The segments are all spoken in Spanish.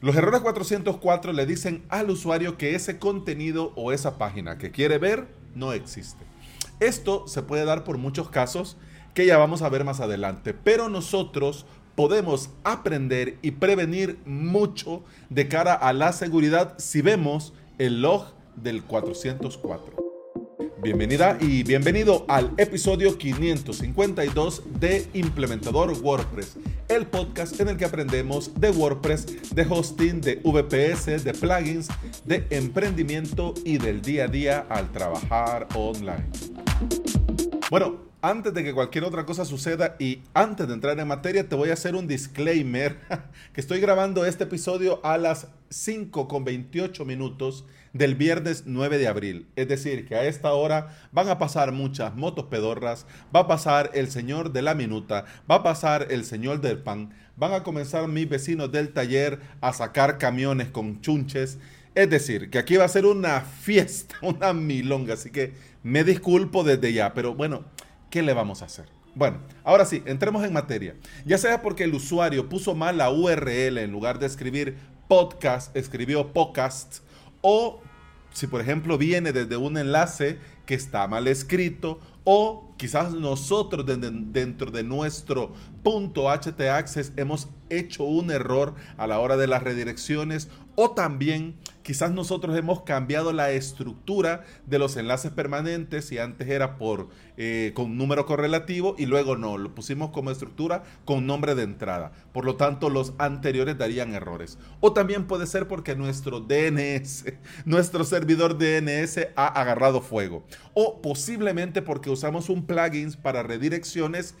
Los errores 404 le dicen al usuario que ese contenido o esa página que quiere ver no existe. Esto se puede dar por muchos casos que ya vamos a ver más adelante, pero nosotros podemos aprender y prevenir mucho de cara a la seguridad si vemos el log del 404. Bienvenida y bienvenido al episodio 552 de Implementador WordPress, el podcast en el que aprendemos de WordPress, de hosting, de VPS, de plugins, de emprendimiento y del día a día al trabajar online. Bueno, antes de que cualquier otra cosa suceda y antes de entrar en materia, te voy a hacer un disclaimer que estoy grabando este episodio a las 5 con 28 minutos del viernes 9 de abril. Es decir, que a esta hora van a pasar muchas motos pedorras, va a pasar el señor de la minuta, va a pasar el señor del pan, van a comenzar mis vecinos del taller a sacar camiones con chunches. Es decir, que aquí va a ser una fiesta, una milonga, así que me disculpo desde ya, pero bueno, ¿qué le vamos a hacer? Bueno, ahora sí, entremos en materia. Ya sea porque el usuario puso mal la URL en lugar de escribir podcast, escribió podcast, o si por ejemplo viene desde un enlace que está mal escrito, o quizás nosotros dentro de nuestro punto htaccess hemos hecho un error a la hora de las redirecciones, o también Quizás nosotros hemos cambiado la estructura de los enlaces permanentes y antes era por eh, con número correlativo y luego no, lo pusimos como estructura con nombre de entrada. Por lo tanto, los anteriores darían errores. O también puede ser porque nuestro DNS, nuestro servidor DNS ha agarrado fuego. O posiblemente porque usamos un plugin para redirecciones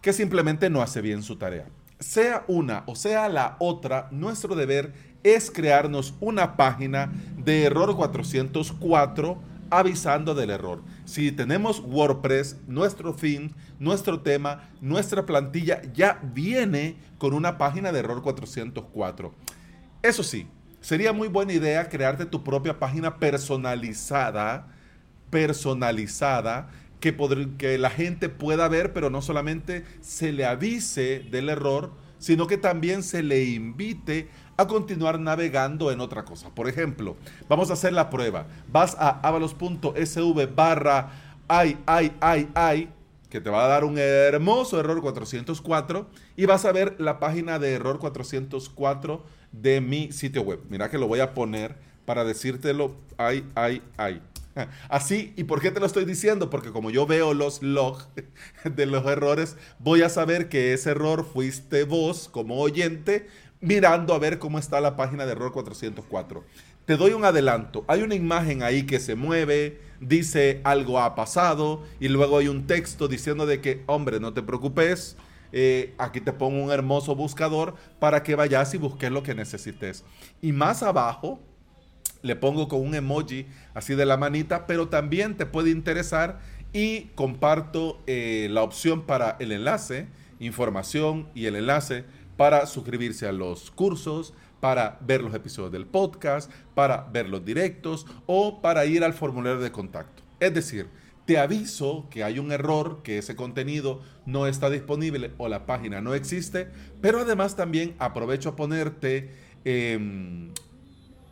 que simplemente no hace bien su tarea. Sea una o sea la otra, nuestro deber es crearnos una página de error 404 avisando del error. Si tenemos WordPress, nuestro fin, nuestro tema, nuestra plantilla ya viene con una página de error 404. Eso sí, sería muy buena idea crearte tu propia página personalizada, personalizada, que, que la gente pueda ver, pero no solamente se le avise del error, sino que también se le invite a continuar navegando en otra cosa. Por ejemplo, vamos a hacer la prueba. Vas a avalos.sv barra ay, ay, ay, ay, que te va a dar un hermoso error 404 y vas a ver la página de error 404 de mi sitio web. Mira que lo voy a poner para decírtelo, ay, ay, ay. Así, ¿y por qué te lo estoy diciendo? Porque como yo veo los logs de los errores, voy a saber que ese error fuiste vos como oyente mirando a ver cómo está la página de error 404. Te doy un adelanto. Hay una imagen ahí que se mueve, dice algo ha pasado y luego hay un texto diciendo de que, hombre, no te preocupes, eh, aquí te pongo un hermoso buscador para que vayas y busques lo que necesites. Y más abajo le pongo con un emoji así de la manita, pero también te puede interesar y comparto eh, la opción para el enlace, información y el enlace para suscribirse a los cursos, para ver los episodios del podcast, para ver los directos o para ir al formulario de contacto. Es decir, te aviso que hay un error, que ese contenido no está disponible o la página no existe, pero además también aprovecho a ponerte em,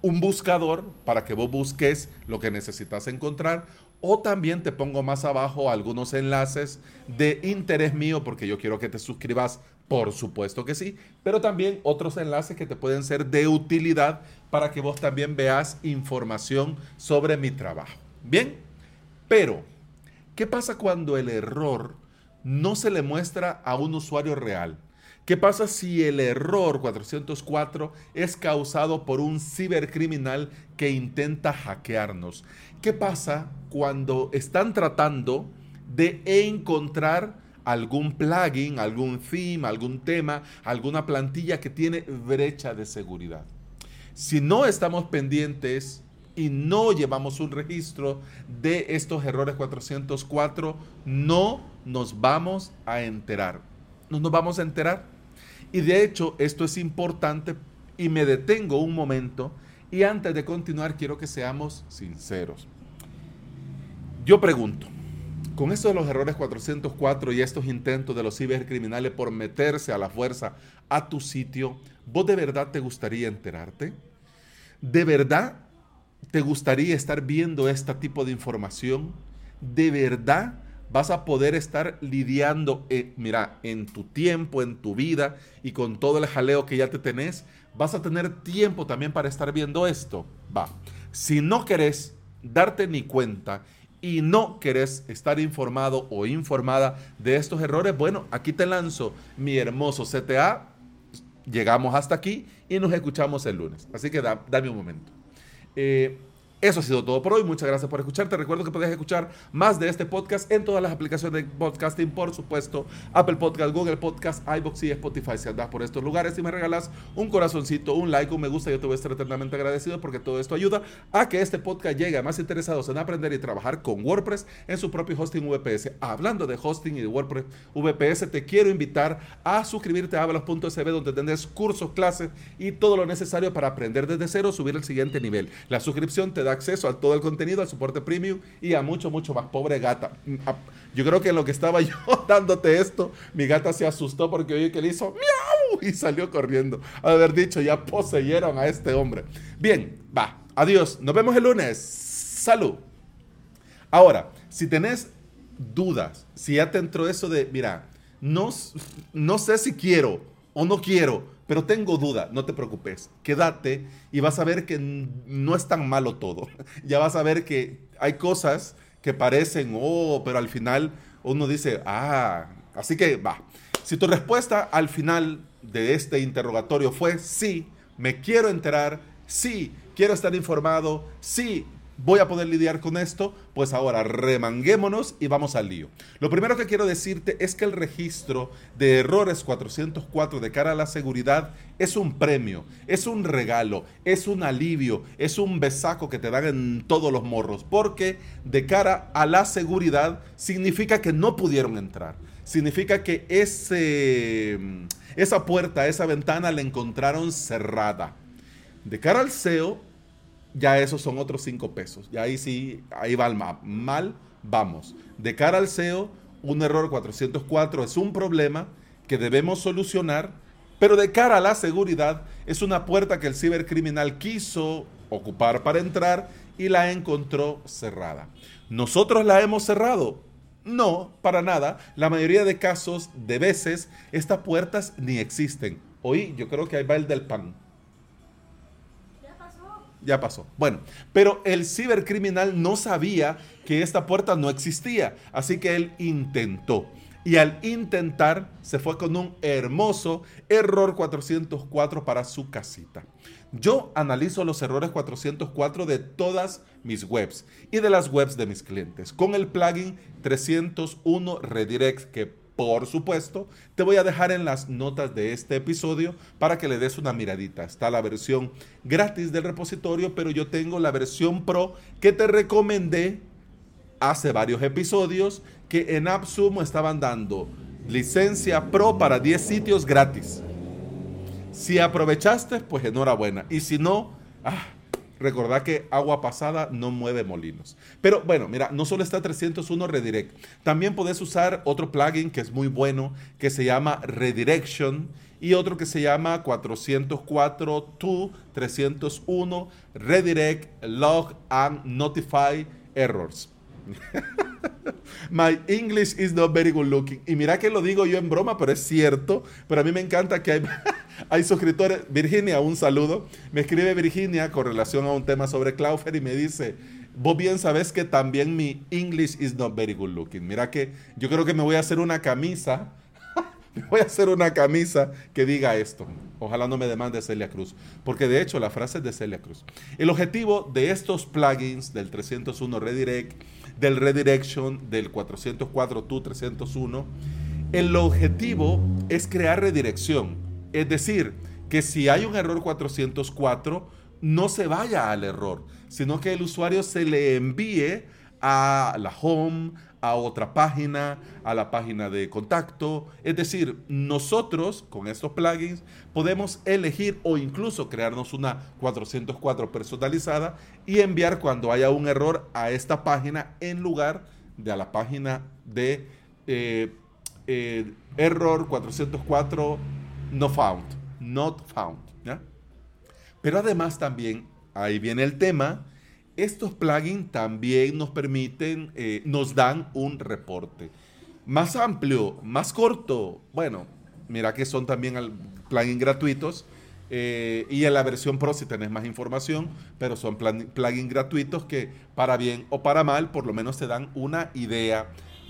un buscador para que vos busques lo que necesitas encontrar o también te pongo más abajo algunos enlaces de interés mío porque yo quiero que te suscribas, por supuesto que sí, pero también otros enlaces que te pueden ser de utilidad para que vos también veas información sobre mi trabajo. Bien, pero ¿qué pasa cuando el error no se le muestra a un usuario real? ¿Qué pasa si el error 404 es causado por un cibercriminal que intenta hackearnos? ¿Qué pasa cuando están tratando de encontrar algún plugin, algún theme, algún tema, alguna plantilla que tiene brecha de seguridad? Si no estamos pendientes y no llevamos un registro de estos errores 404, no nos vamos a enterar. No nos vamos a enterar. Y de hecho, esto es importante y me detengo un momento y antes de continuar quiero que seamos sinceros. Yo pregunto, con esto de los errores 404 y estos intentos de los cibercriminales por meterse a la fuerza a tu sitio, ¿vos de verdad te gustaría enterarte? ¿De verdad te gustaría estar viendo este tipo de información? ¿De verdad vas a poder estar lidiando, eh, mira, en tu tiempo, en tu vida y con todo el jaleo que ya te tenés? ¿Vas a tener tiempo también para estar viendo esto? Va. Si no querés darte ni cuenta y no querés estar informado o informada de estos errores, bueno, aquí te lanzo mi hermoso CTA. Llegamos hasta aquí y nos escuchamos el lunes. Así que dame un momento. Eh, eso ha sido todo por hoy. Muchas gracias por escuchar. Te recuerdo que puedes escuchar más de este podcast en todas las aplicaciones de podcasting, por supuesto, Apple Podcast, Google Podcast, iBox y Spotify. Si andas por estos lugares y me regalas un corazoncito, un like, un me gusta, yo te voy a estar eternamente agradecido porque todo esto ayuda a que este podcast llegue a más interesados en aprender y trabajar con WordPress en su propio hosting VPS. Hablando de hosting y de WordPress VPS, te quiero invitar a suscribirte a avalos.sb donde tendrás cursos, clases y todo lo necesario para aprender desde cero, subir el siguiente nivel. La suscripción te da acceso a todo el contenido, al soporte premium y a mucho, mucho más. Pobre gata. Yo creo que en lo que estaba yo dándote esto, mi gata se asustó porque oye que le hizo miau y salió corriendo. Haber dicho, ya poseyeron a este hombre. Bien, va. Adiós. Nos vemos el lunes. Salud. Ahora, si tenés dudas, si ya te entró eso de, mira, no, no sé si quiero o no quiero, pero tengo duda, no te preocupes, quédate y vas a ver que no es tan malo todo. ya vas a ver que hay cosas que parecen, oh, pero al final uno dice, ah, así que va. Si tu respuesta al final de este interrogatorio fue sí, me quiero enterar, sí, quiero estar informado, sí, voy a poder lidiar con esto, pues ahora remanguémonos y vamos al lío. Lo primero que quiero decirte es que el registro de errores 404 de cara a la seguridad es un premio, es un regalo, es un alivio, es un besaco que te dan en todos los morros, porque de cara a la seguridad significa que no pudieron entrar, significa que ese, esa puerta, esa ventana la encontraron cerrada. De cara al SEO, ya esos son otros cinco pesos. Ya ahí sí, ahí va el map. Mal, vamos. De cara al SEO, un error 404 es un problema que debemos solucionar, pero de cara a la seguridad es una puerta que el cibercriminal quiso ocupar para entrar y la encontró cerrada. ¿Nosotros la hemos cerrado? No, para nada. La mayoría de casos, de veces, estas puertas ni existen. Hoy yo creo que ahí va el del pan ya pasó. Bueno, pero el cibercriminal no sabía que esta puerta no existía, así que él intentó. Y al intentar, se fue con un hermoso error 404 para su casita. Yo analizo los errores 404 de todas mis webs y de las webs de mis clientes con el plugin 301 Redirect que por supuesto, te voy a dejar en las notas de este episodio para que le des una miradita. Está la versión gratis del repositorio, pero yo tengo la versión pro que te recomendé hace varios episodios que en AppSumo estaban dando licencia pro para 10 sitios gratis. Si aprovechaste, pues enhorabuena. Y si no, ah, Recordad que agua pasada no mueve molinos. Pero bueno, mira, no solo está 301 Redirect, también puedes usar otro plugin que es muy bueno, que se llama Redirection y otro que se llama 404 to 301 Redirect Log and Notify Errors. My English is not very good looking. Y mira que lo digo yo en broma, pero es cierto. Pero a mí me encanta que hay, hay suscriptores. Virginia, un saludo. Me escribe Virginia con relación a un tema sobre Cloudflare y me dice, vos bien sabes que también mi English is not very good looking. Mira que yo creo que me voy a hacer una camisa. me voy a hacer una camisa que diga esto. Ojalá no me demande Celia Cruz. Porque de hecho la frase es de Celia Cruz. El objetivo de estos plugins del 301 Redirect del redirection del 404 tu 301, el objetivo es crear redirección. Es decir, que si hay un error 404, no se vaya al error, sino que el usuario se le envíe a la home, a otra página, a la página de contacto. Es decir, nosotros con estos plugins podemos elegir o incluso crearnos una 404 personalizada y enviar cuando haya un error a esta página en lugar de la página de eh, eh, error 404 no found, not found. Pero además también, ahí viene el tema, estos plugins también nos permiten, eh, nos dan un reporte. Más amplio, más corto, bueno, mira que son también plugins gratuitos. Eh, y en la versión Pro si tenés más información, pero son plugins gratuitos que para bien o para mal por lo menos te dan una idea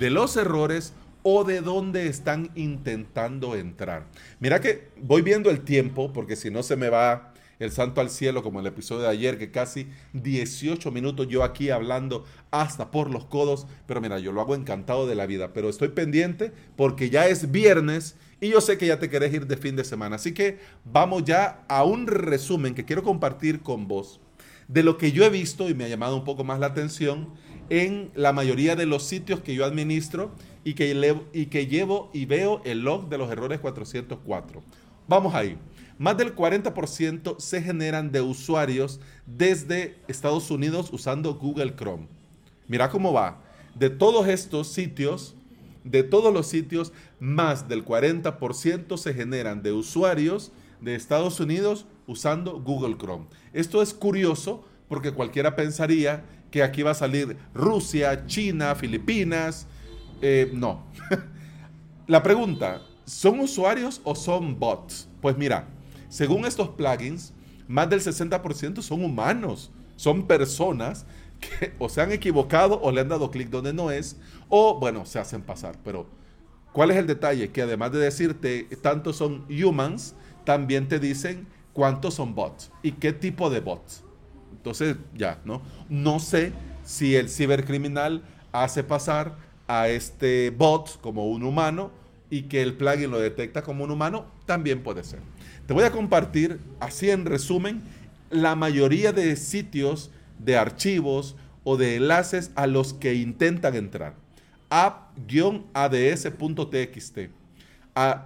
de los errores o de dónde están intentando entrar. Mira que voy viendo el tiempo porque si no se me va el santo al cielo, como el episodio de ayer, que casi 18 minutos yo aquí hablando hasta por los codos, pero mira, yo lo hago encantado de la vida, pero estoy pendiente porque ya es viernes y yo sé que ya te querés ir de fin de semana, así que vamos ya a un resumen que quiero compartir con vos de lo que yo he visto y me ha llamado un poco más la atención en la mayoría de los sitios que yo administro y que, y que llevo y veo el log de los errores 404. Vamos ahí. Más del 40% se generan de usuarios desde Estados Unidos usando Google Chrome. Mira cómo va. De todos estos sitios, de todos los sitios, más del 40% se generan de usuarios de Estados Unidos usando Google Chrome. Esto es curioso porque cualquiera pensaría que aquí va a salir Rusia, China, Filipinas. Eh, no. La pregunta, ¿son usuarios o son bots? Pues mira, según estos plugins, más del 60% son humanos, son personas que o se han equivocado o le han dado clic donde no es, o bueno, se hacen pasar. Pero, ¿cuál es el detalle? Que además de decirte tantos son humans, también te dicen cuántos son bots y qué tipo de bots. Entonces, ya, ¿no? No sé si el cibercriminal hace pasar a este bot como un humano y que el plugin lo detecta como un humano, también puede ser. Te voy a compartir, así en resumen, la mayoría de sitios de archivos o de enlaces a los que intentan entrar. app-ads.txt.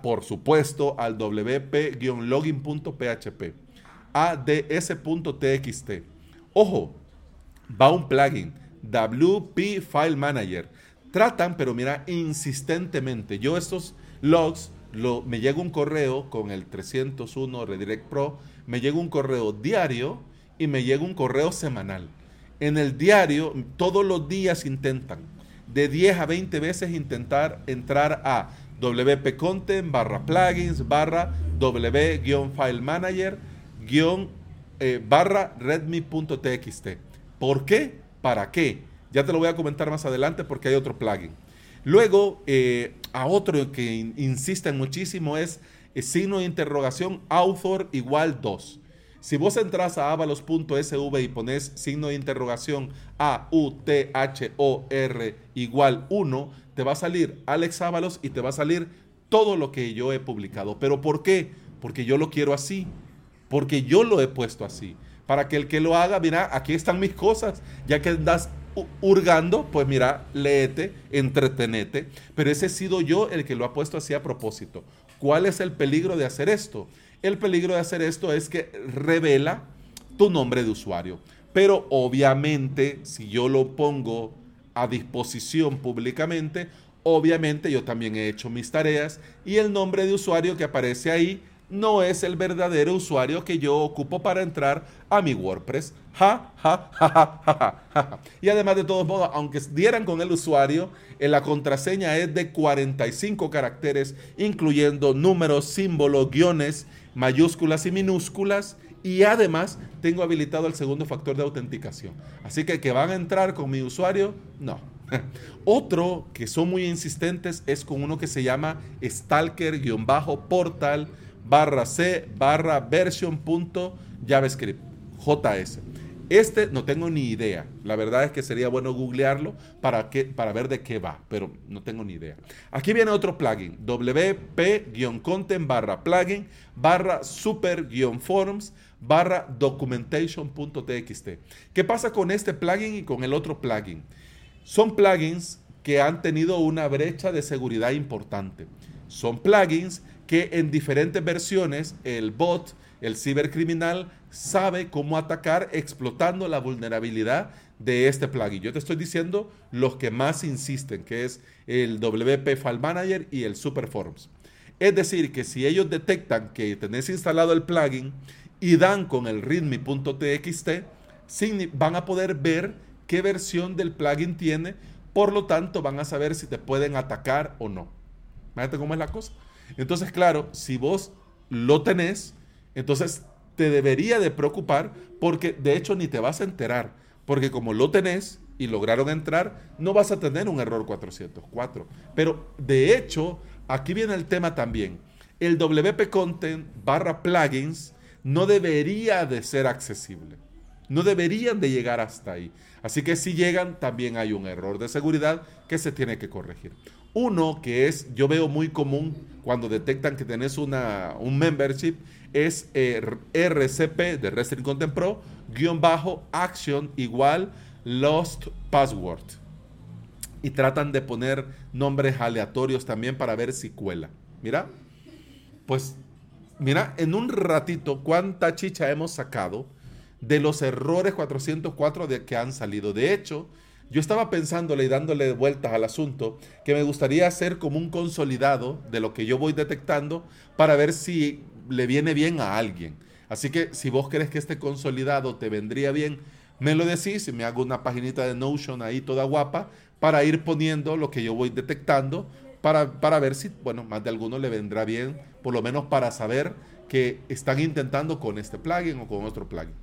Por supuesto, al wp-login.php. ads.txt. Ojo, va un plugin, WP File Manager. Tratan, pero mira, insistentemente. Yo estos logs me llega un correo con el 301 Redirect Pro, me llega un correo diario y me llega un correo semanal. En el diario, todos los días intentan, de 10 a 20 veces intentar entrar a wp content barra plugins barra w-file manager eh, barra redmi.txt. ¿Por qué? ¿Para qué? Ya te lo voy a comentar más adelante porque hay otro plugin. Luego, eh, a otro que insisten muchísimo es el signo de interrogación author igual 2. Si vos entras a avalos.sv y pones signo de interrogación A, U, T, H, O, R igual 1, te va a salir Alex Ábalos y te va a salir todo lo que yo he publicado. ¿Pero por qué? Porque yo lo quiero así. Porque yo lo he puesto así. Para que el que lo haga, mira, aquí están mis cosas. Ya que das hurgando, pues mira, léete, entretenete. Pero ese he sido yo el que lo ha puesto así a propósito. ¿Cuál es el peligro de hacer esto? El peligro de hacer esto es que revela tu nombre de usuario. Pero obviamente, si yo lo pongo a disposición públicamente, obviamente yo también he hecho mis tareas y el nombre de usuario que aparece ahí no es el verdadero usuario que yo ocupo para entrar a mi WordPress. Ja, ja, ja, ja, ja, ja. Y además de todos modos, aunque dieran con el usuario, en la contraseña es de 45 caracteres, incluyendo números, símbolos, guiones, mayúsculas y minúsculas. Y además tengo habilitado el segundo factor de autenticación. Así que que van a entrar con mi usuario, no. Otro que son muy insistentes es con uno que se llama stalker-portal barra C barra version.javascript, JS. Este no tengo ni idea. La verdad es que sería bueno googlearlo para, que, para ver de qué va, pero no tengo ni idea. Aquí viene otro plugin, wp-content barra plugin barra super-forms barra documentation.txt. ¿Qué pasa con este plugin y con el otro plugin? Son plugins que han tenido una brecha de seguridad importante. Son plugins que en diferentes versiones el bot, el cibercriminal, sabe cómo atacar explotando la vulnerabilidad de este plugin. Yo te estoy diciendo los que más insisten, que es el WP File Manager y el Superforms. Es decir, que si ellos detectan que tenés instalado el plugin y dan con el readme.txt, van a poder ver qué versión del plugin tiene, por lo tanto van a saber si te pueden atacar o no. Imagínate cómo es la cosa. Entonces, claro, si vos lo tenés, entonces te debería de preocupar porque de hecho ni te vas a enterar, porque como lo tenés y lograron entrar, no vas a tener un error 404. Pero de hecho, aquí viene el tema también. El WP Content barra plugins no debería de ser accesible. No deberían de llegar hasta ahí. Así que si llegan, también hay un error de seguridad que se tiene que corregir. Uno que es, yo veo muy común cuando detectan que tenés una, un membership, es eh, RCP de Wrestling Content Pro, guion bajo, action igual, lost password. Y tratan de poner nombres aleatorios también para ver si cuela. Mira, pues, mira, en un ratito, cuánta chicha hemos sacado de los errores 404 de que han salido. De hecho, yo estaba pensándole y dándole vueltas al asunto que me gustaría hacer como un consolidado de lo que yo voy detectando para ver si le viene bien a alguien. Así que si vos crees que este consolidado te vendría bien, me lo decís y me hago una paginita de Notion ahí toda guapa para ir poniendo lo que yo voy detectando para, para ver si, bueno, más de alguno le vendrá bien, por lo menos para saber que están intentando con este plugin o con otro plugin.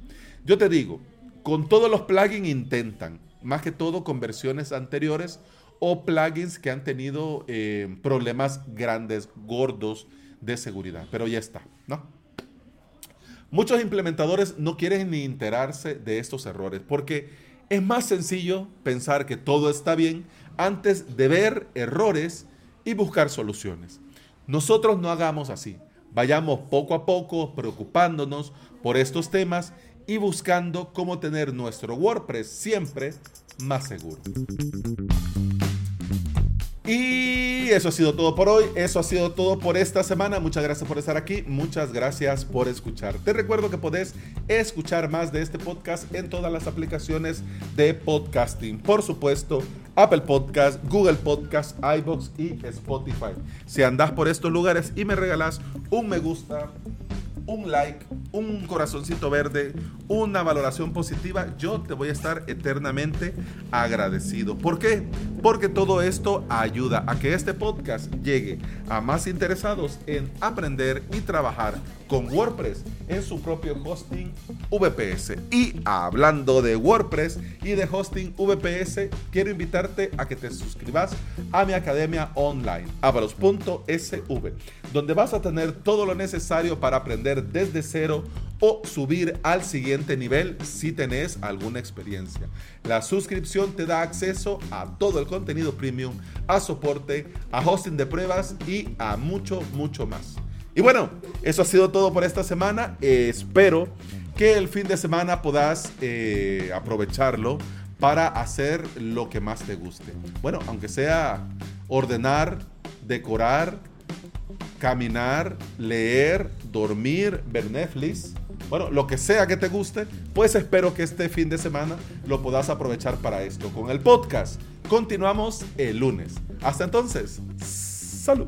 Yo te digo, con todos los plugins intentan, más que todo con versiones anteriores o plugins que han tenido eh, problemas grandes, gordos de seguridad. Pero ya está, ¿no? Muchos implementadores no quieren ni enterarse de estos errores porque es más sencillo pensar que todo está bien antes de ver errores y buscar soluciones. Nosotros no hagamos así. Vayamos poco a poco preocupándonos por estos temas y buscando cómo tener nuestro WordPress siempre más seguro. Y eso ha sido todo por hoy, eso ha sido todo por esta semana. Muchas gracias por estar aquí, muchas gracias por escuchar. Te recuerdo que podés escuchar más de este podcast en todas las aplicaciones de podcasting. Por supuesto, Apple Podcast, Google Podcast, iBox y Spotify. Si andás por estos lugares y me regalás un me gusta, un like, un corazoncito verde, una valoración positiva, yo te voy a estar eternamente agradecido. ¿Por qué? Porque todo esto ayuda a que este podcast llegue a más interesados en aprender y trabajar con WordPress en su propio hosting VPS. Y hablando de WordPress y de hosting VPS, quiero invitarte a que te suscribas a mi academia online, avalos.sv, donde vas a tener todo lo necesario para aprender desde cero o subir al siguiente nivel si tenés alguna experiencia. La suscripción te da acceso a todo el contenido premium, a soporte, a hosting de pruebas y a mucho, mucho más. Y bueno, eso ha sido todo por esta semana. espero que el fin de semana puedas eh, aprovecharlo para hacer lo que más te guste. Bueno, aunque sea ordenar, decorar, caminar, leer, dormir, ver Netflix. Bueno, lo que sea que te guste, pues espero que este fin de semana lo puedas aprovechar para esto. Con el podcast continuamos el lunes. Hasta entonces, salud.